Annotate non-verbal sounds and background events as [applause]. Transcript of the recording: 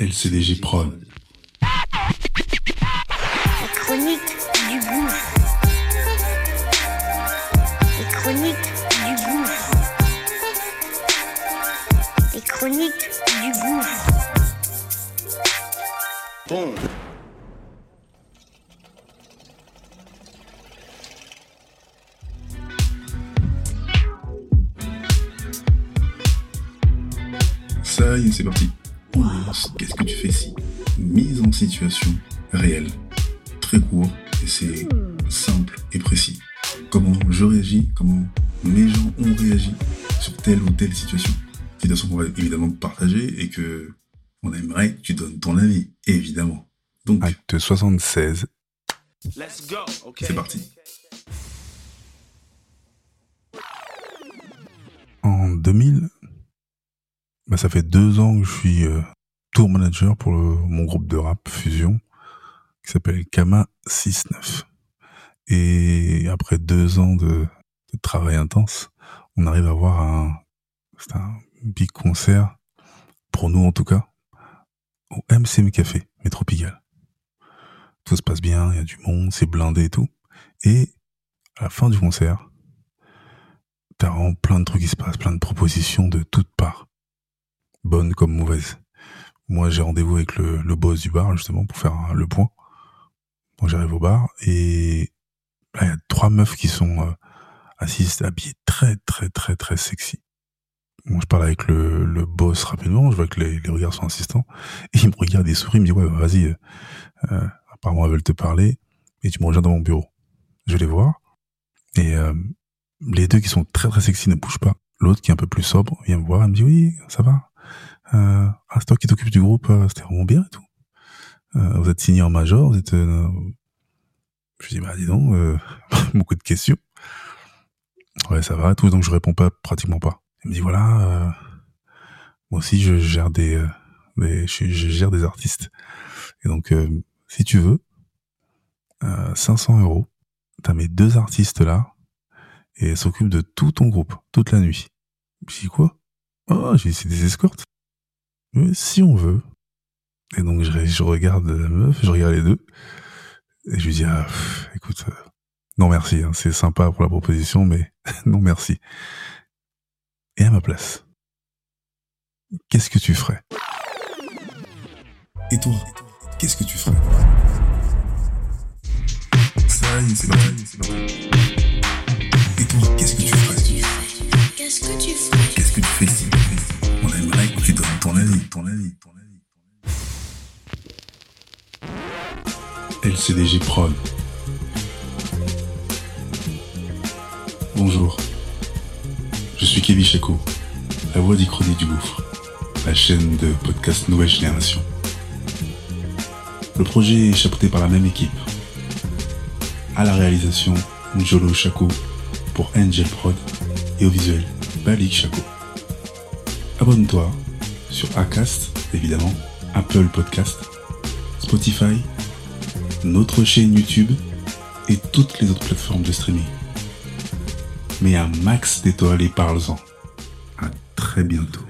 LCDJ Prod. La chronique du gouffre. Les chroniques du gouffre. Les chroniques du gouffre. Bon. Ça y est, c'est parti. Qu'est-ce que tu fais si Mise en situation réelle. Très court et c'est simple et précis. Comment je réagis, comment mes gens ont réagi sur telle ou telle situation. Situation qu'on va évidemment partager et que on aimerait que tu donnes ton avis, évidemment. Donc, Acte 76. Let's go. C'est parti. En 2000, bah, ça fait deux ans que je suis euh, tour manager pour mon groupe de rap Fusion, qui s'appelle Kama 69. Et après deux ans de, travail intense, on arrive à avoir un, un big concert, pour nous en tout cas, au MCM Café, Métro Pigalle. Tout se passe bien, il y a du monde, c'est blindé et tout. Et à la fin du concert, t'as vraiment plein de trucs qui se passent, plein de propositions de toutes parts. Bonnes comme mauvaises. Moi, j'ai rendez-vous avec le, le boss du bar, justement, pour faire le point. J'arrive au bar et là, il y a trois meufs qui sont euh, assises, habillées très, très, très, très sexy. Moi, je parle avec le, le boss rapidement, je vois que les, les regards sont insistants. Et [laughs] il me regarde, il sourit, il me dit, ouais, bah, vas-y, euh, euh, apparemment, elles veulent te parler et tu me rejoins dans mon bureau. Je vais les voir. Et euh, les deux qui sont très très sexy ne bougent pas. L'autre qui est un peu plus sobre vient me voir, elle me dit oui, ça va. Ah, c'est toi qui t'occupes du groupe, euh, c'était vraiment bien et tout. Euh, vous êtes signé en major, vous êtes... euh, Je dis bah dis donc, euh, [laughs] beaucoup de questions. Ouais, ça va et tout, donc je réponds pas pratiquement pas. Elle me dit voilà, moi aussi je gère des, je, gère des artistes. Et donc si tu veux, euh, 500 euros, t'as mes deux artistes là, et elle s'occupe de tout ton groupe, toute la nuit. Je dis quoi? Oh, j'ai c'est des escortes. Mais si on veut. Et donc je, je regarde la meuf, je regarde les deux, et je lui dis ah, pff, écoute, euh, non merci, hein, c'est sympa pour la proposition, mais [laughs] non merci. Et à ma place, qu'est-ce que tu ferais? Et toi, qu'est-ce que tu ferais? Ça y est, c'est parti. c'est parti. Et toi, qu'est-ce que tu ferais? Qu'est-ce que tu ferais? Qu'est-ce que tu fais? Tu donnes ton avis, ton avis, ton avis. LCDG Prod. Bonjour. Je suis Kevin Chaco, la voix d'Ichronie du Gouffre, la chaîne de podcast Nouvelle Génération. Le projet est chapeauté par la même équipe. À la réalisation, Njolo Chaco pour Angel Prod et au visuel, Balik Chaco. Abonne-toi sur Acast, évidemment, Apple Podcast, Spotify, notre chaîne YouTube et toutes les autres plateformes de streaming. Mets un max d'étoiles et parle-en. À très bientôt.